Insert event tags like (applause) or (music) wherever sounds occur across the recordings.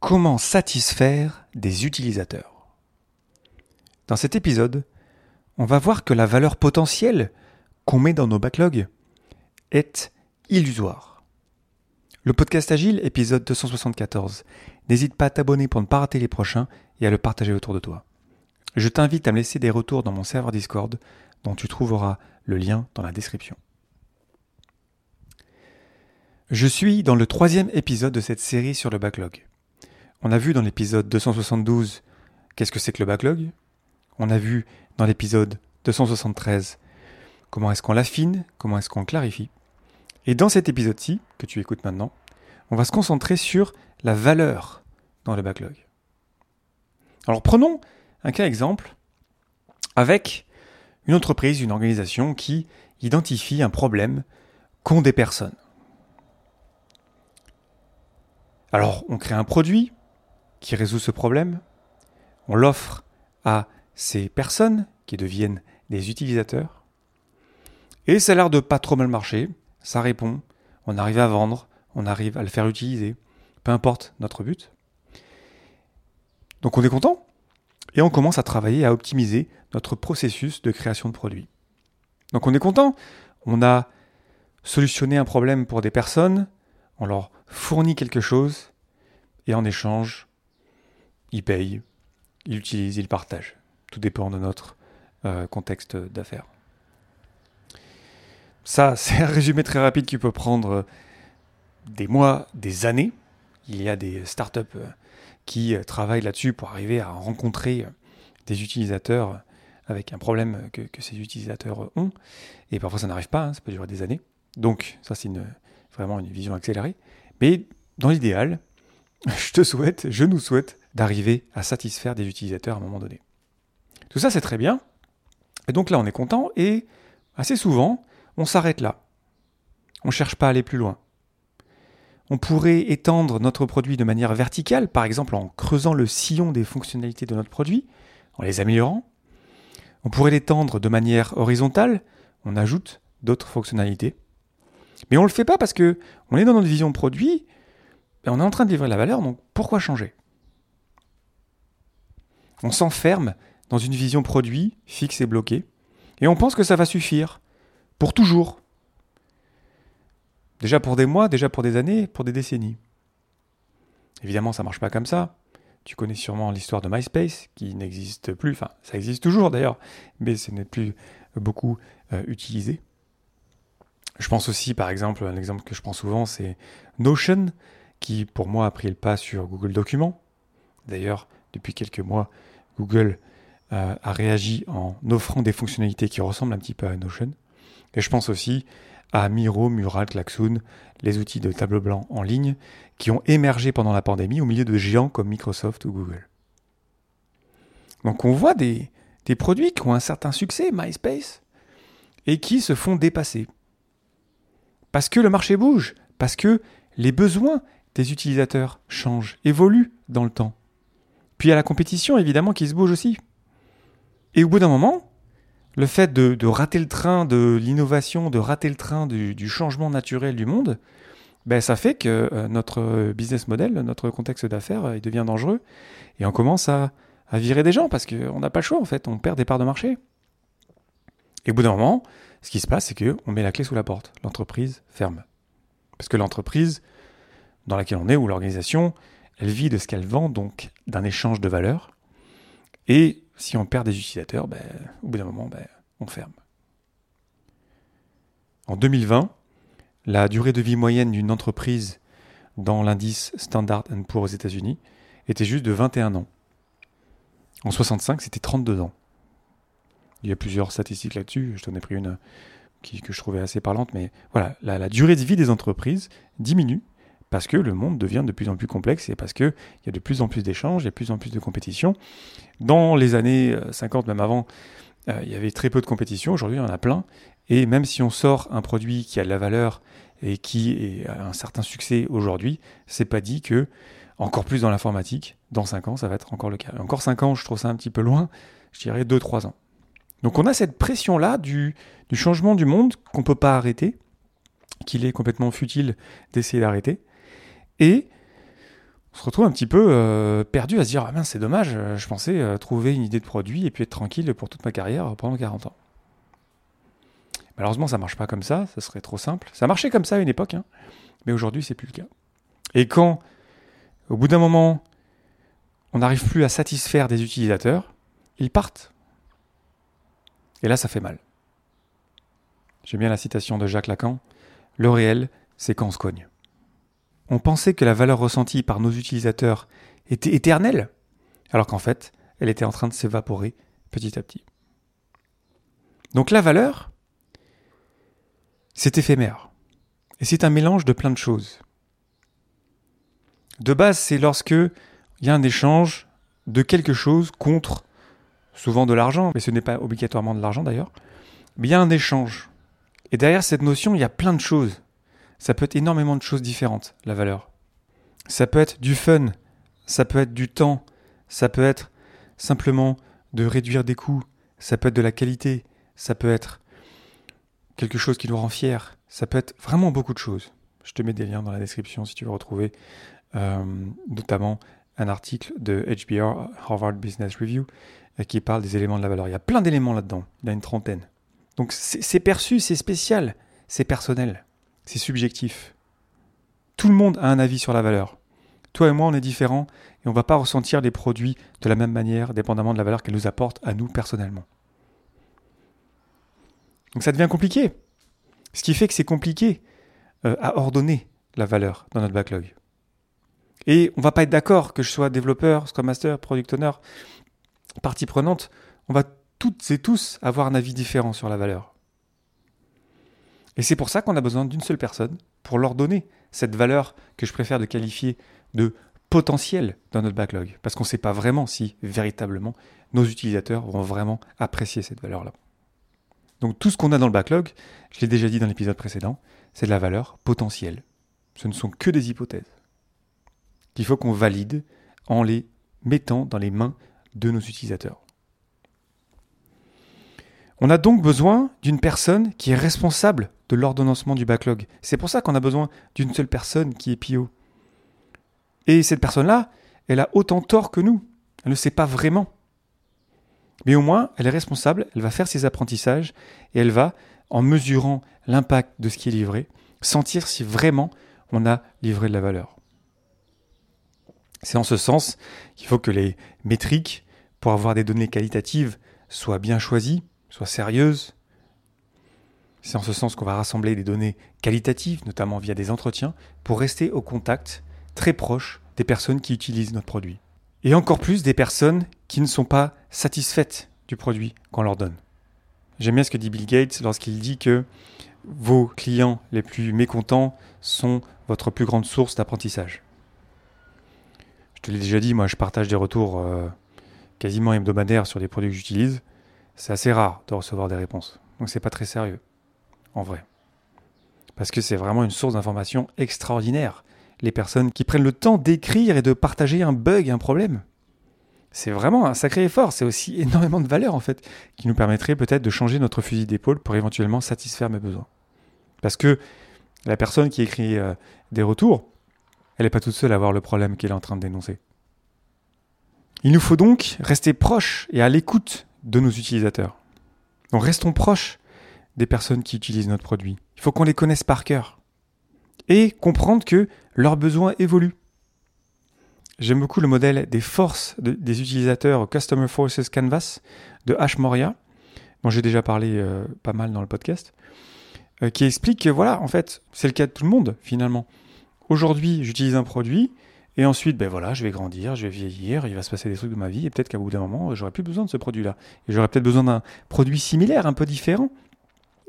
Comment satisfaire des utilisateurs? Dans cet épisode, on va voir que la valeur potentielle qu'on met dans nos backlogs est illusoire. Le podcast Agile, épisode 274. N'hésite pas à t'abonner pour ne pas rater les prochains et à le partager autour de toi. Je t'invite à me laisser des retours dans mon serveur Discord, dont tu trouveras le lien dans la description. Je suis dans le troisième épisode de cette série sur le backlog. On a vu dans l'épisode 272 qu'est-ce que c'est que le backlog? On a vu dans l'épisode 273 comment est-ce qu'on l'affine, comment est-ce qu'on clarifie. Et dans cet épisode-ci, que tu écoutes maintenant, on va se concentrer sur la valeur dans le backlog. Alors prenons un cas exemple avec une entreprise, une organisation qui identifie un problème qu'ont des personnes. Alors on crée un produit, qui résout ce problème. On l'offre à ces personnes qui deviennent des utilisateurs. Et ça a l'air de pas trop mal marcher. Ça répond. On arrive à vendre. On arrive à le faire utiliser. Peu importe notre but. Donc on est content. Et on commence à travailler à optimiser notre processus de création de produits. Donc on est content. On a solutionné un problème pour des personnes. On leur fournit quelque chose. Et en échange, il paye, il utilise, il partage. Tout dépend de notre euh, contexte d'affaires. Ça, (laughs) c'est un résumé très rapide qui peut prendre des mois, des années. Il y a des startups euh, qui euh, travaillent là-dessus pour arriver à rencontrer des utilisateurs avec un problème que, ces utilisateurs ont. Et parfois, ça n'arrive pas, hein, ça peut durer des années. Donc, ça, c'est vraiment une vision accélérée. Mais dans l'idéal, (laughs) je te souhaite, je nous souhaite d'arriver à satisfaire des utilisateurs à un moment donné. Tout ça, c'est très bien. Et donc là, on est content et assez souvent, on s'arrête là. On ne cherche pas à aller plus loin. On pourrait étendre notre produit de manière verticale, par exemple en creusant le sillon des fonctionnalités de notre produit, en les améliorant. On pourrait l'étendre de manière horizontale, on ajoute d'autres fonctionnalités. Mais on ne le fait pas parce que on est dans notre vision produit, et on est en train de livrer la valeur, donc pourquoi changer? On s'enferme dans une vision produit fixe et bloquée, et on pense que ça va suffire, pour toujours. Déjà pour des mois, déjà pour des années, pour des décennies. Évidemment, ça ne marche pas comme ça. Tu connais sûrement l'histoire de MySpace, qui n'existe plus, enfin, ça existe toujours d'ailleurs, mais ce n'est plus beaucoup euh, utilisé. Je pense aussi, par exemple, un exemple que je prends souvent, c'est Notion, qui pour moi a pris le pas sur Google Documents. D'ailleurs, depuis quelques mois, Google euh, a réagi en offrant des fonctionnalités qui ressemblent un petit peu à Notion. Et je pense aussi à Miro, Mural, Klaxoon, les outils de tableau blanc en ligne qui ont émergé pendant la pandémie au milieu de géants comme Microsoft ou Google. Donc on voit des, des produits qui ont un certain succès, MySpace, et qui se font dépasser. Parce que le marché bouge, parce que les besoins des utilisateurs changent, évoluent dans le temps. Puis il y a la compétition, évidemment, qui se bouge aussi. Et au bout d'un moment, le fait de, rater le train de l'innovation, de rater le train du, changement naturel du monde, ben, ça fait que euh, notre business model, notre contexte d'affaires, euh, il devient dangereux. Et on commence à, virer des gens parce qu'on n'a pas le choix, en fait. On perd des parts de marché. Et au bout d'un moment, ce qui se passe, c'est qu'on met la clé sous la porte. L'entreprise ferme. Parce que l'entreprise dans laquelle on est, ou l'organisation, elle vit de ce qu'elle vend, donc d'un échange de valeurs. Et si on perd des utilisateurs, ben, au bout d'un moment, ben, on ferme. En 2020, la durée de vie moyenne d'une entreprise dans l'indice Standard Poor's aux États-Unis était juste de 21 ans. En 65, c'était 32 ans. Il y a plusieurs statistiques là-dessus, je t'en ai pris une que je trouvais assez parlante, mais voilà, la durée de vie des entreprises diminue parce que le monde devient de plus en plus complexe et parce qu'il y a de plus en plus d'échanges, il y a de plus en plus de compétition. Dans les années 50, euh, même avant, euh, il y avait très peu de compétition. Aujourd'hui, il y en a plein. Et même si on sort un produit qui a de la valeur et qui a un certain succès aujourd'hui, c'est pas dit que, encore plus dans l'informatique, dans 5 ans, ça va être encore le cas. encore 5 ans, je trouve ça un petit peu loin, je dirais 2-3 ans. Donc on a cette pression-là du, du changement du monde qu'on ne peut pas arrêter, qu'il est complètement futile d'essayer d'arrêter. Et se retrouve un petit peu euh, perdu à se dire Ah mince, c'est dommage, je pensais trouver une idée de produit et puis être tranquille pour toute ma carrière pendant 40 ans. Malheureusement, ça marche pas comme ça, ça serait trop simple. Ça marchait comme ça à une époque, hein, mais aujourd'hui, c'est plus le cas. Et quand, au bout d'un moment, on n'arrive plus à satisfaire des utilisateurs, ils partent. Et là, ça fait mal. J'aime bien la citation de Jacques Lacan. Le réel, c'est quand on se cogne. On pensait que la valeur ressentie par nos utilisateurs était éternelle, alors qu'en fait, elle était en train de s'évaporer petit à petit. Donc la valeur, c'est éphémère. Et c'est un mélange de plein de choses. De base, c'est lorsque il y a un échange de quelque chose contre souvent de l'argent, mais ce n'est pas obligatoirement de l'argent d'ailleurs, mais il y a un échange. Et derrière cette notion, il y a plein de choses. Ça peut être énormément de choses différentes, la valeur. Ça peut être du fun, ça peut être du temps, ça peut être simplement de réduire des coûts, ça peut être de la qualité, ça peut être quelque chose qui nous rend fier. Ça peut être vraiment beaucoup de choses. Je te mets des liens dans la description si tu veux retrouver euh, notamment un article de HBR, Harvard Business Review, euh, qui parle des éléments de la valeur. Il y a plein d'éléments là-dedans, il y a une trentaine. Donc c'est perçu, c'est spécial, c'est personnel, c'est subjectif. Tout le monde a un avis sur la valeur. Toi et moi, on est différents et on ne va pas ressentir les produits de la même manière, dépendamment de la valeur qu'elle nous apporte à nous personnellement. Donc ça devient compliqué. Ce qui fait que c'est compliqué euh, à ordonner la valeur dans notre backlog. Et on va pas être d'accord que je sois développeur, Scrum Master, Product Owner, partie prenante. On va toutes et tous avoir un avis différent sur la valeur. Et c'est pour ça qu'on a besoin d'une seule personne pour leur donner cette valeur que je préfère de qualifier de potentiel dans notre backlog. Parce qu'on ne sait pas vraiment si véritablement nos utilisateurs vont vraiment apprécier cette valeur-là. Donc tout ce qu'on a dans le backlog, je l'ai déjà dit dans l'épisode précédent, c'est de la valeur potentielle. Ce ne sont que des hypothèses qu'il faut qu'on valide en les mettant dans les mains de nos utilisateurs. On a donc besoin d'une personne qui est responsable de l'ordonnancement du backlog. C'est pour ça qu'on a besoin d'une seule personne qui est PO. Et cette personne-là, elle a autant tort que nous. Elle ne sait pas vraiment. Mais au moins, elle est responsable, elle va faire ses apprentissages et elle va, en mesurant l'impact de ce qui est livré, sentir si vraiment on a livré de la valeur. C'est en ce sens qu'il faut que les métriques, pour avoir des données qualitatives, soient bien choisies, soient sérieuses. C'est en ce sens qu'on va rassembler des données qualitatives, notamment via des entretiens, pour rester au contact très proche des personnes qui utilisent notre produit. Et encore plus des personnes qui ne sont pas satisfaites du produit qu'on leur donne. J'aime bien ce que dit Bill Gates lorsqu'il dit que vos clients les plus mécontents sont votre plus grande source d'apprentissage. Je te l'ai déjà dit, moi je partage des retours euh, quasiment hebdomadaires sur des produits que j'utilise. C'est assez rare de recevoir des réponses. Donc c'est pas très sérieux, en vrai. Parce que c'est vraiment une source d'information extraordinaire. Les personnes qui prennent le temps d'écrire et de partager un bug, un problème c'est vraiment un sacré effort. C'est aussi (laughs) énormément de valeur, en fait, qui nous permettrait peut-être de changer notre fusil d'épaule pour éventuellement satisfaire mes besoins. Parce que la personne qui écrit euh, des retours, elle n'est pas toute seule à voir le problème qu'elle est en train de dénoncer. Il nous faut donc rester proche et à l'écoute de nos utilisateurs. Donc restons proches des personnes qui utilisent notre produit. Il faut qu'on les connaisse par cœur. Et comprendre que leurs besoins évoluent. J'aime beaucoup le modèle des forces des utilisateurs Customer Forces Canvas de H. Moria, dont j'ai déjà parlé euh, pas mal dans le podcast, euh, qui explique que voilà, en fait, c'est le cas de tout le monde finalement. Aujourd'hui, j'utilise un produit, et ensuite, ben je vais grandir, je vais vieillir, il va se passer des trucs de ma vie, et peut-être qu'à bout d'un moment, j'aurai plus besoin de ce produit-là. Et j'aurai peut-être besoin d'un produit similaire, un peu différent.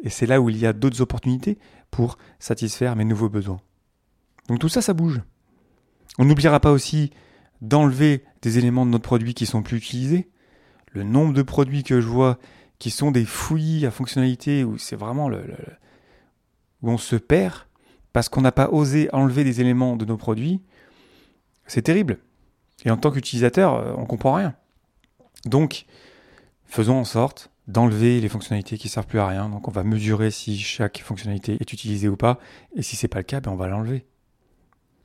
Et c'est là où il y a d'autres opportunités pour satisfaire mes nouveaux besoins. Donc tout ça, ça bouge. On n'oubliera pas aussi d'enlever des éléments de notre produit qui sont plus utilisés. Le nombre de produits que je vois qui sont des fouillis à fonctionnalité où c'est vraiment où on se perd parce qu'on n'a pas osé enlever des éléments de nos produits, c'est terrible. Et en tant qu'utilisateur, euh, on comprend rien. Donc, faisons en sorte d'enlever les fonctionnalités qui servent plus à rien. Donc, on va mesurer si chaque fonctionnalité est utilisée ou pas. Et si c'est pas le cas, ben on va l'enlever.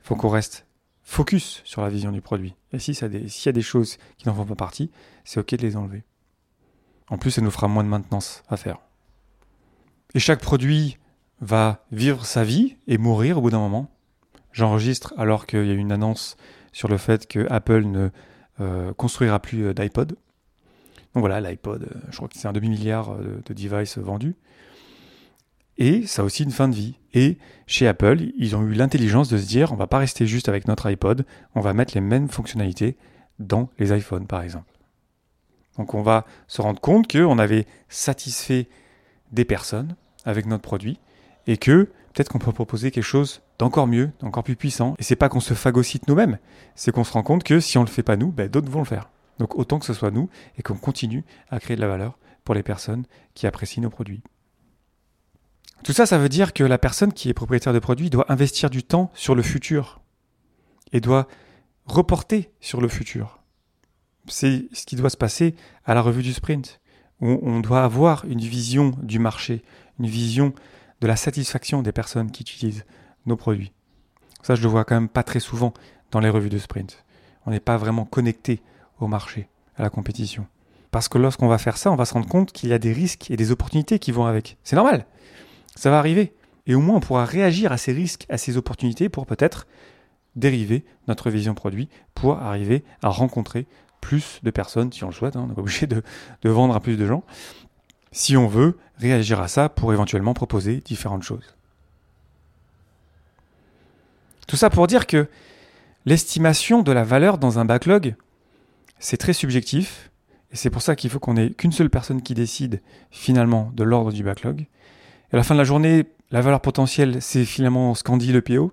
Il faut qu'on reste focus sur la vision du produit. Et si s'il y a des choses qui n'en font pas partie, c'est ok de les enlever. En plus, ça nous fera moins de maintenance à faire. Et chaque produit va vivre sa vie et mourir au bout d'un moment. J'enregistre alors qu'il y a une annonce sur le fait que Apple ne euh, construira plus euh, d'iPod. Donc voilà, l'iPod, euh, je crois que c'est un demi-milliard de, de devices vendus. Et ça a aussi une fin de vie. Et chez Apple, ils ont eu l'intelligence de se dire, on va pas rester juste avec notre iPod, on va mettre les mêmes fonctionnalités dans les iPhones, par exemple. Donc on va se rendre compte qu'on avait satisfait des personnes avec notre produit et que peut-être qu'on peut proposer quelque chose d'encore mieux, d'encore plus puissant. Et c'est pas qu'on se phagocyte nous-mêmes, c'est qu'on se rend compte que si on le fait pas nous, ben, d'autres vont le faire. Donc autant que ce soit nous et qu'on continue à créer de la valeur pour les personnes qui apprécient nos produits. Tout ça, ça veut dire que la personne qui est propriétaire de produit doit investir du temps sur le futur et doit reporter sur le futur. C'est ce qui doit se passer à la revue du sprint, on doit avoir une vision du marché, une vision de la satisfaction des personnes qui utilisent nos produits. Ça, je le vois quand même pas très souvent dans les revues de sprint. On n'est pas vraiment connecté au marché, à la compétition. Parce que lorsqu'on va faire ça, on va se rendre compte qu'il y a des risques et des opportunités qui vont avec. C'est normal. Ça va arriver. Et au moins, on pourra réagir à ces risques, à ces opportunités pour peut-être dériver notre vision produit pour arriver à rencontrer plus de personnes, si on le souhaite. Hein. on n'est pas obligé de, de vendre à plus de gens si on veut réagir à ça pour éventuellement proposer différentes choses. Tout ça pour dire que l'estimation de la valeur dans un backlog, c'est très subjectif, et c'est pour ça qu'il faut qu'on ait qu'une seule personne qui décide finalement de l'ordre du backlog. Et à la fin de la journée, la valeur potentielle, c'est finalement ce qu'en dit le PO,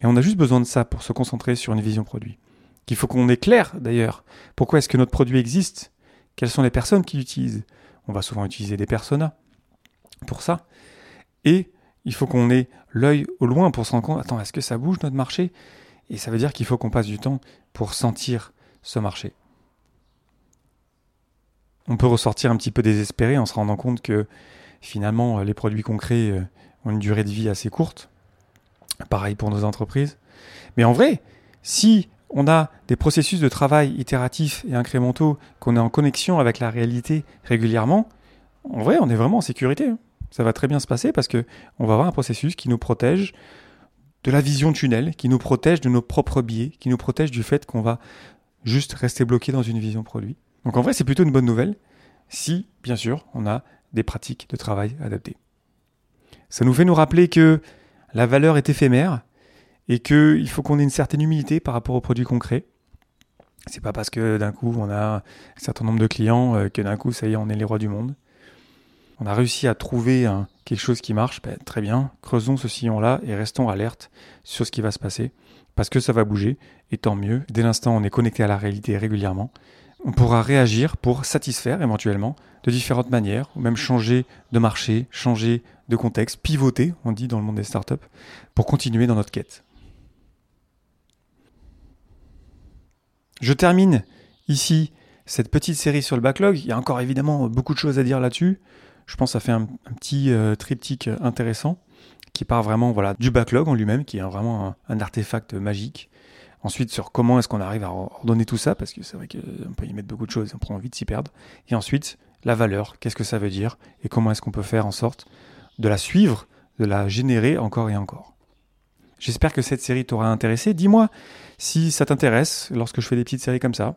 et on a juste besoin de ça pour se concentrer sur une vision produit. Qu'il faut qu'on ait clair d'ailleurs, pourquoi est-ce que notre produit existe, quelles sont les personnes qui l'utilisent, on va souvent utiliser des personas pour ça. Et il faut qu'on ait l'œil au loin pour se rendre compte, attends, est-ce que ça bouge notre marché? Et ça veut dire qu'il faut qu'on passe du temps pour sentir ce marché. On peut ressortir un petit peu désespéré en se rendant compte que finalement les produits crée euh, ont une durée de vie assez courte. Pareil pour nos entreprises. Mais en vrai, si on a des processus de travail itératifs et incrémentaux, qu'on est en connexion avec la réalité régulièrement, en vrai, on est vraiment en sécurité. Hein. Ça va très bien se passer parce que on va avoir un processus qui nous protège de la vision tunnel, qui nous protège de nos propres biais, qui nous protège du fait qu'on va juste rester bloqué dans une vision produit. Donc en vrai, c'est plutôt une bonne nouvelle si, bien sûr, on a des pratiques de travail adaptées. Ça nous fait nous rappeler que la valeur est éphémère et qu'il faut qu'on ait une certaine humilité par rapport aux produits concrets. C'est pas parce que d'un coup on a un certain nombre de clients euh, que d'un coup ça y est on est les rois du monde. On a réussi à trouver quelque chose qui marche, ben, très bien, creusons ce sillon-là et restons alertes sur ce qui va se passer, parce que ça va bouger, et tant mieux, dès l'instant on est connecté à la réalité régulièrement, on pourra réagir pour satisfaire éventuellement de différentes manières, ou même changer de marché, changer de contexte, pivoter, on dit dans le monde des startups, pour continuer dans notre quête. Je termine ici cette petite série sur le backlog. Il y a encore évidemment beaucoup de choses à dire là-dessus. Je pense que ça fait un, petit euh, triptyque intéressant qui part vraiment voilà, du backlog en lui-même, qui est vraiment un, artefact magique. Ensuite, sur comment est-ce qu'on arrive à ordonner tout ça, parce que c'est vrai qu'on peut y mettre beaucoup de choses, on prend envie de s'y perdre. Et ensuite, la valeur, qu'est-ce que ça veut dire, et comment est-ce qu'on peut faire en sorte de la suivre, de la générer encore et encore. J'espère que cette série t'aura intéressé. Dis-moi si ça t'intéresse lorsque je fais des petites séries comme ça.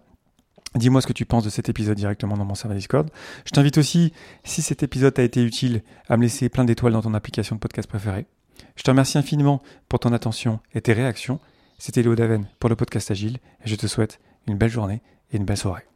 Dis-moi ce que tu penses de cet épisode directement dans mon serveur Discord. Je t'invite aussi, si cet épisode t'a été utile, à me laisser plein d'étoiles dans ton application de podcast préférée. Je te remercie infiniment pour ton attention et tes réactions. C'était Léo Daven pour le podcast Agile et je te souhaite une belle journée et une belle soirée.